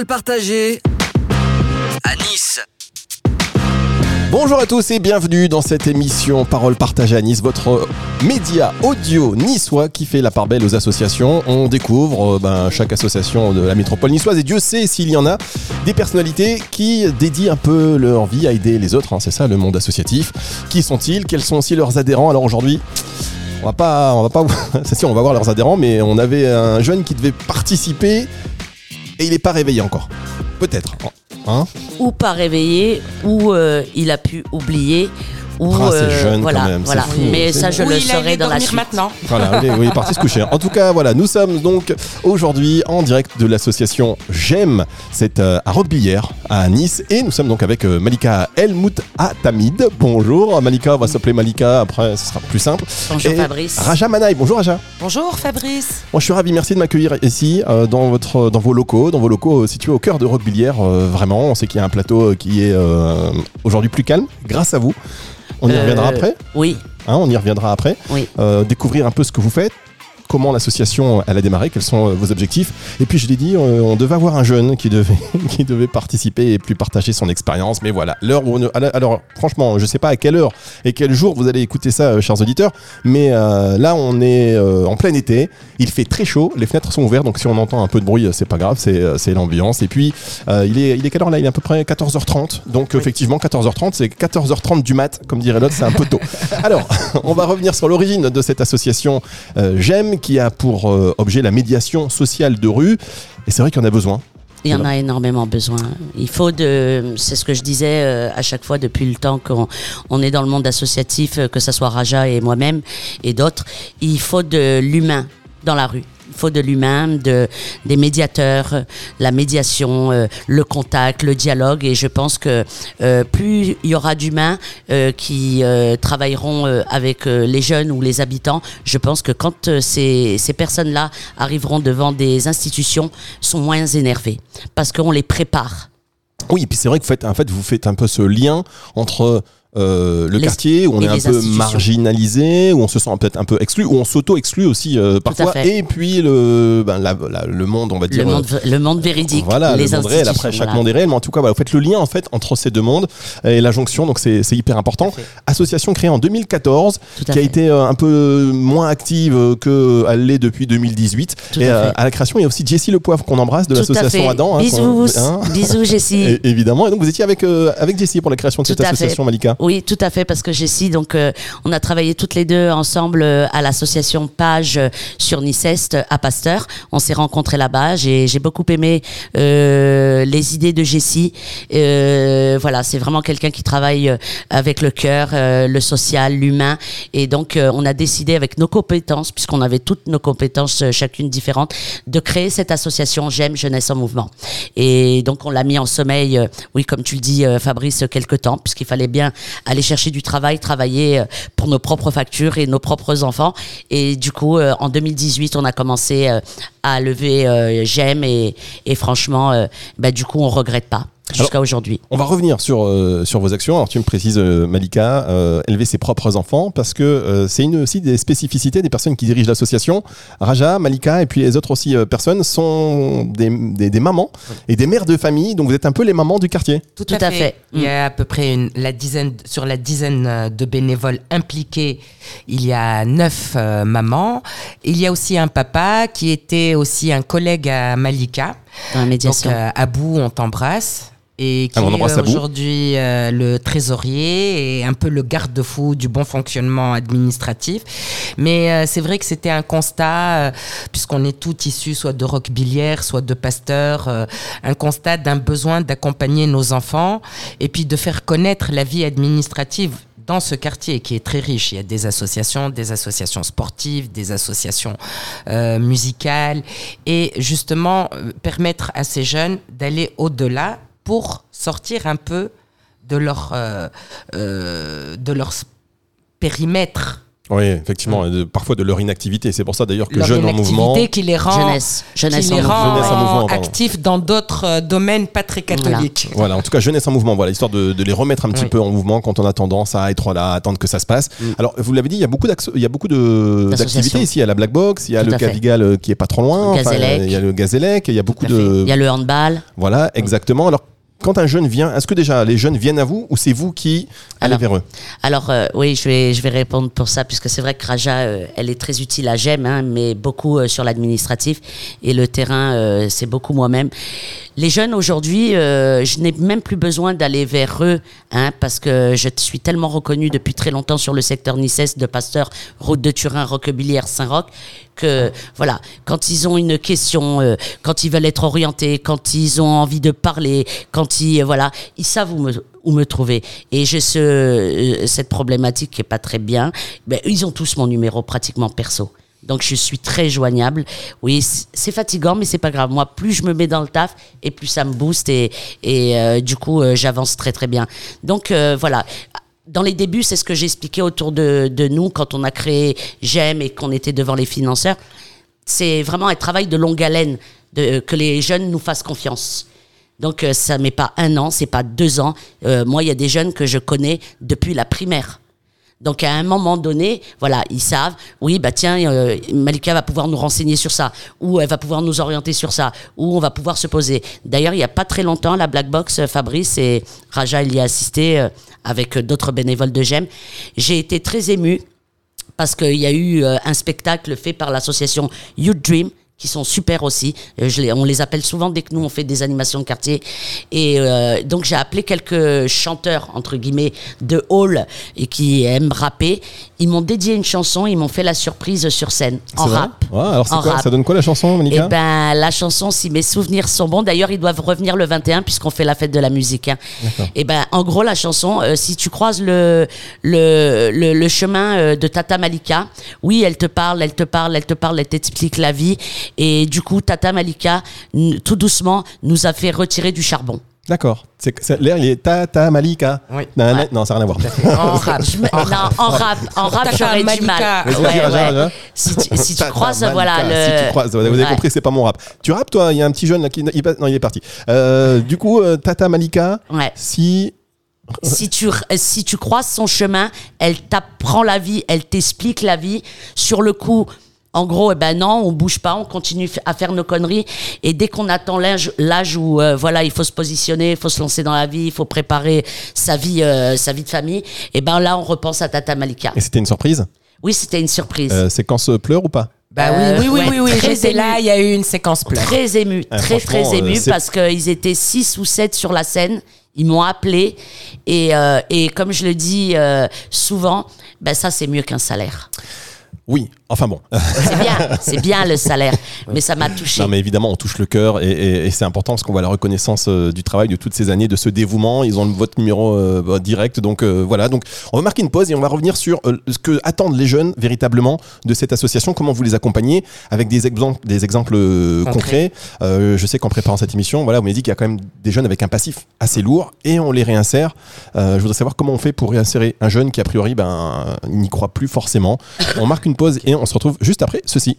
Parole partagée à Nice. Bonjour à tous et bienvenue dans cette émission Parole partagée à Nice, votre média audio niçois qui fait la part belle aux associations. On découvre euh, ben, chaque association de la métropole niçoise et Dieu sait s'il y en a des personnalités qui dédient un peu leur vie à aider les autres. hein, c'est ça le monde associatif. Qui sont-ils? Quels sont aussi leurs adhérents? Alors aujourd'hui, on va pas, on va pas, c'est sûr, on va voir leurs adhérents, mais on avait un jeune qui devait participer et il n'est pas réveillé encore. Peut-être. Ou pas réveillé, ou euh, il a pu oublier, ou Ah, c'est euh, jeune quand voilà, même, voilà. fou. Mais ça, je le saurai dans la suite. maintenant. Voilà, oui, est parti se coucher. En tout cas, voilà, nous sommes donc aujourd'hui en direct de l'association J'aime. C'est euh, à Roquebillière, à Nice. Et nous sommes donc avec euh, Malika Elmout Atamid. Bonjour Malika, on va s'appeler Malika, après ce sera plus simple. Bonjour Et Fabrice. Raja Manaï, bonjour Raja. Bonjour Fabrice. Moi je suis ravi, merci de m'accueillir ici euh, dans, votre, dans vos locaux, dans vos locaux situés au cœur de Roquebillière. euh, vraiment, on sait qu'il y a un plateau qui est euh, aujourd'hui plus calme, grâce à vous. On y Euh, reviendra après? Oui, Hein, on y reviendra après? oui. Euh, découvrir un peu ce que vous faites, comment l'association elle a démarré, quels sont euh, vos objectifs. Et puis je l'ai dit, euh, on devait avoir un jeune qui devait, qui devait participer et puis partager son expérience. Mais voilà, l'heure où on- alors franchement, je sais pas à quelle heure et quel jour vous allez écouter ça, euh, chers auditeurs, mais euh, là on est euh, en plein été, il fait très chaud, les fenêtres sont ouvertes, donc si on entend un peu de bruit, euh, c'est pas grave, c'est euh, c'est l'ambiance. Et puis euh, il est il est quelle heure là? Il est à peu près 14h30, donc effectivement 14h30, c'est 14h30 du mat, comme dirait l'autre, c'est un peu tôt. Alors, on va revenir sur l'origine de cette association euh, J'aime, qui a pour euh, objet la médiation sociale de rue. Et c'est vrai qu'il y en a besoin. Il y en a énormément besoin. Il faut de, c'est ce que je disais euh, à chaque fois depuis le temps qu'on on est dans le monde associatif, euh, que ce soit Raja et moi-même et d'autres. Il faut de l'humain dans la rue. Il faut de l'humain, de, des médiateurs, euh, la médiation, euh, le contact, le dialogue. Et je pense que euh, plus il y aura d'humains qui travailleront avec les jeunes ou les habitants, je pense que quand ces, ces personnes-là arriveront devant des institutions, sont moins énervées parce qu'on les prépare. Oui, et puis c'est vrai que vous faites, en fait, vous faites un peu ce lien entre euh, le Les- quartier où on est un peu marginalisé, où on se sent peut-être un peu exclu, où on s'auto-exclut aussi euh, parfois, et puis le, ben, la- la- le monde, on va dire. Le euh, monde, le monde véridique, Voilà, les le monde réel. Après, chaque voilà. monde est réel, mais en tout cas, voilà, vous faites le lien en fait entre ces deux mondes et la jonction, donc c'est c'est hyper important. Association créée en 2014, Tout qui a été euh, un peu moins active qu'elle l'est depuis 2018. Tout et à euh, la création, il y a aussi Jessie Le Poivre qu'on embrasse de l'association. Adam. hein, bisous, hein. bisous Jessie. Et- évidemment. Et donc vous étiez avec euh, avec Jessie pour la création de Tout cette fait. association Malika. Oui, tout à fait, parce que Jessie, donc, euh, on a travaillé toutes les deux ensemble euh, à l'association Page euh, sur Niceste à Pasteur. On s'est rencontrés là-bas. J'ai j'ai beaucoup aimé euh, les idées de Jessie. Euh, voilà, c'est vraiment quelqu'un qui travaille euh, avec le cœur, euh, le social, l'humain. Et donc, euh, on a décidé avec nos compétences, puisqu'on avait toutes nos compétences euh, chacune différentes, de créer cette association J'aime Jeunesse en Mouvement. Et donc, on l'a mis en sommeil, euh, oui, comme tu le dis, euh, Fabrice, quelque temps, puisqu'il fallait bien aller chercher du travail, travailler euh, pour nos propres factures et nos propres enfants. Et du coup, euh, en 2018, on a commencé euh, à lever J'aime et, et franchement, bah, du coup, on regrette pas jusqu'à aujourd'hui. On va revenir sur, euh, sur vos actions. Alors, tu me précises, euh, Malika, euh, élever ses propres enfants, parce que euh, c'est une aussi des spécificités des personnes qui dirigent l'association. Raja, Malika, et puis les autres aussi euh, personnes sont des, des, des mamans et des mères de famille. Donc, vous êtes un peu les mamans du quartier. Tout, Tout à fait. Il y a à peu près une, la dizaine, sur la dizaine de bénévoles impliqués, il y a neuf euh, mamans. Il y a aussi un papa qui était aussi un collègue à Malika. Dans la Donc, médiation. Abou, on t'embrasse. Et qui est aujourd'hui euh, le trésorier et un peu le garde-fou du bon fonctionnement administratif. Mais euh, c'est vrai que c'était un constat, euh, puisqu'on est tous issus soit de Roquebillière, soit de Pasteur, un constat d'un besoin d'accompagner nos enfants et puis de faire connaître la vie administrative dans ce quartier qui est très riche. Il y a des associations, des associations sportives, des associations euh, musicales, et justement euh, permettre à ces jeunes d'aller au-delà pour sortir un peu de leur, euh, euh, de leur périmètre Oui, effectivement, de- parfois de leur inactivité. C'est pour ça d'ailleurs que Leur Jeunes en mouvement. qui les rend, Jeunesse. Jeunesse qui en les mouvement. rend Jeunesse en mouvement, pardon. actifs dans d'autres euh, domaines pas très catholiques. Voilà, en tout cas, jeunesse en mouvement, voilà, histoire de, de les remettre un petit Oui. peu en mouvement quand on a tendance à être là, à attendre que ça se passe. Alors, vous l'avez dit, il y a beaucoup, il y a beaucoup d'activités ici. Il y a la Black Box, il y a Tout le. Cavigal euh, qui est pas trop loin, Le Gazélec. il y a le Gazélec, il y a beaucoup de. Il y a le handball. Voilà, exactement. Alors, quand un jeune vient, est-ce que déjà les jeunes viennent à vous ou c'est vous qui allez Alors, vers eux? Alors euh, oui, je vais, je vais répondre pour ça, puisque c'est vrai que Raja, euh, elle est très utile à GEM, hein, mais beaucoup euh, sur l'administratif. Et le terrain, c'est beaucoup moi-même. Les jeunes aujourd'hui, euh, je n'ai même plus besoin d'aller vers eux, hein, parce que je suis tellement reconnu depuis très longtemps sur le secteur Nices, de Pasteur, Route de Turin, Roquebillière, Saint-Roch, que voilà, quand ils ont une question, euh, quand ils veulent être orientés, quand ils ont envie de parler, quand ils, euh, voilà, ils savent où me, trouver. Et j'ai ce, cette problématique qui est pas très bien. Ben, ils ont tous mon numéro pratiquement perso. Donc je suis très joignable. Oui, c'est fatigant, mais c'est pas grave. Moi, plus je me mets dans le taf, et plus ça me booste, et, et euh, du coup, euh, j'avance très très bien. Donc euh, voilà. Dans les débuts, c'est ce que j'expliquais autour de, de nous quand on a créé J'aime et qu'on était devant les financeurs. C'est vraiment un travail de longue haleine, que les jeunes nous fassent confiance. Donc ça met pas un an, c'est pas deux ans. Moi, il y a des jeunes que je connais depuis la primaire. Donc à un moment donné, voilà, ils savent, oui, bah tiens, euh, Malika va pouvoir nous renseigner sur ça, ou elle va pouvoir nous orienter sur ça, ou on va pouvoir se poser. D'ailleurs, il y a pas très longtemps, la Black Box, euh, Fabrice et Raja, il y a assisté euh, avec d'autres bénévoles de GEM. J'ai été très émue parce qu'il y a eu un spectacle fait par l'association Youth Dream qui sont super aussi. Euh, je les, on les appelle souvent dès que nous on fait des animations de quartier. Et euh, donc j'ai appelé quelques chanteurs entre guillemets de hall et qui aiment rapper. Ils m'ont dédié une chanson, ils m'ont fait la surprise sur scène en rap. Ouais, alors c'est En quoi rap. Ça donne quoi la chanson, Et Monica ben la chanson, si mes souvenirs sont bons, d'ailleurs ils doivent revenir le 21 puisqu'on fait la fête de la musique. hein. Et ben en gros la chanson, euh, si tu croises le le, le, le chemin de Tata Malika, oui elle te parle, elle te parle, elle te parle, elle t'explique la vie. Et du coup Tata Malika, tout doucement, nous a fait retirer du charbon. D'accord. L'air, il est Tata Malika. Oui. Nan, Ouais. Non, ça n'a rien à voir. En rap. Je me- non, en rap, en rap Tata j'aurais du Malika. mal. Ouais, ouais. Si tu, si tu croises, Malika, voilà le. Si tu croises, vous avez Ouais. compris, c'est pas mon rap. Tu rappes, toi Il y a un petit jeune là qui. il non, il est parti. Euh, du coup, euh, Tata Malika, Ouais. si. si tu, euh, si tu croises son chemin, elle t'apprend la vie, elle t'explique la vie. Sur le coup, en gros, eh ben non, on bouge pas, on continue à faire nos conneries. Et dès qu'on attend l'âge, l'âge où euh, voilà, il faut se positionner, il faut se lancer dans la vie, il faut préparer sa vie, euh, sa vie de famille, et ben là, on repense à Tata Malika. Et c'était une surprise? Oui, c'était une surprise. euh, Séquence pleure ou pas? Bah Euh, oui, oui, oui, ouais, oui, oui, très j'étais ému. là, il y a eu une séquence pleure. Très ému, Ah, très très ému c'est- parce qu'ils étaient six ou sept sur la scène. Ils m'ont appelé et, euh, et comme je le dis euh, souvent, ben ça c'est mieux qu'un salaire. Oui, enfin bon. C'est bien, c'est bien le salaire, mais ça m'a touché. Non, mais évidemment, on touche le cœur et, et- et c'est important parce qu'on voit la reconnaissance euh, du travail de toutes ces années, de ce dévouement. Ils ont votre numéro euh, bah, direct. Donc euh, voilà. Donc on va marquer une pause et on va revenir sur ce que attendent les jeunes véritablement de cette association, comment vous les accompagnez avec des exemples, des exemples concrets. Je sais qu'en préparant cette émission, voilà, vous m'avez dit qu'il y a quand même des jeunes avec un passif assez lourd et on les réinsère. Je voudrais savoir comment on fait pour réinsérer un jeune qui a priori ben, n'y croit plus forcément. On marque une pause et on se retrouve juste après ceci.